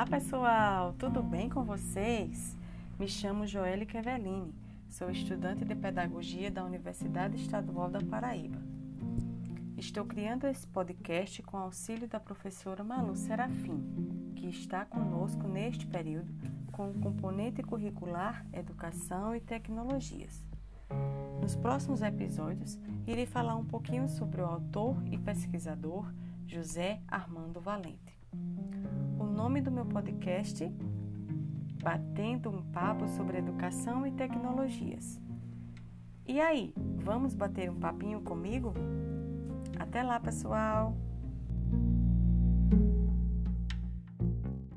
Olá pessoal, tudo bem com vocês? Me chamo Joelle Keveline, sou estudante de Pedagogia da Universidade Estadual da Paraíba. Estou criando esse podcast com auxílio da professora Malu Serafim, que está conosco neste período com o componente curricular Educação e Tecnologias. Nos próximos episódios, irei falar um pouquinho sobre o autor e pesquisador José Armando Valente. Nome do meu podcast Batendo um Papo sobre Educação e Tecnologias. E aí, vamos bater um papinho comigo? Até lá, pessoal!